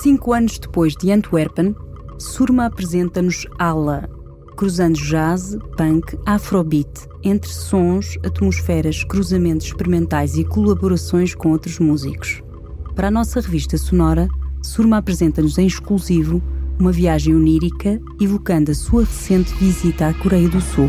Cinco anos depois de Antwerpen, Surma apresenta-nos Ala, cruzando jazz, punk, afrobeat, entre sons, atmosferas, cruzamentos experimentais e colaborações com outros músicos. Para a nossa revista sonora, Surma apresenta-nos em exclusivo uma viagem onírica evocando a sua recente visita à Coreia do Sul.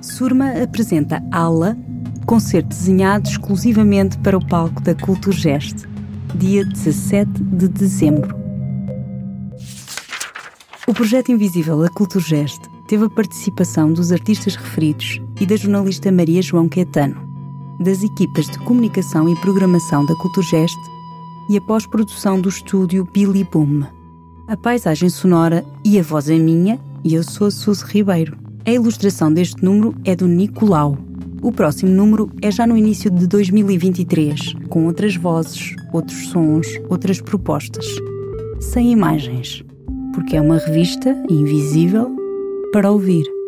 Surma apresenta Ala, concerto desenhado exclusivamente para o palco da Culturgest, dia 17 de dezembro. O projeto invisível A Culturgest teve a participação dos artistas referidos e da jornalista Maria João Quetano, das equipas de comunicação e programação da Culturgest e a pós-produção do estúdio Billy Boom. A paisagem sonora e a voz é minha e eu sou a Suzy Ribeiro. A ilustração deste número é do Nicolau. O próximo número é já no início de 2023, com outras vozes, outros sons, outras propostas. Sem imagens, porque é uma revista invisível para ouvir.